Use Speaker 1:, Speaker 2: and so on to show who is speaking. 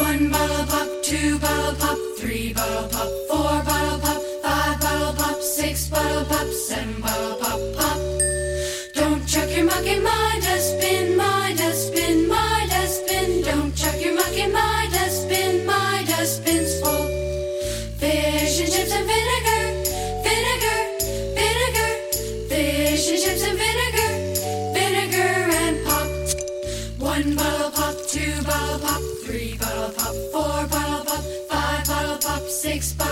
Speaker 1: One bottle pop, two bottle pop, three bottle pop, four bottle pop, five bottle pop, six bottle pop, seven bottle pop, pop. Don't chuck your mucky mind, dustbin. One bottle pop, two bottle pop, three bottle pop, four bottle pop, five bottle pop, six bottle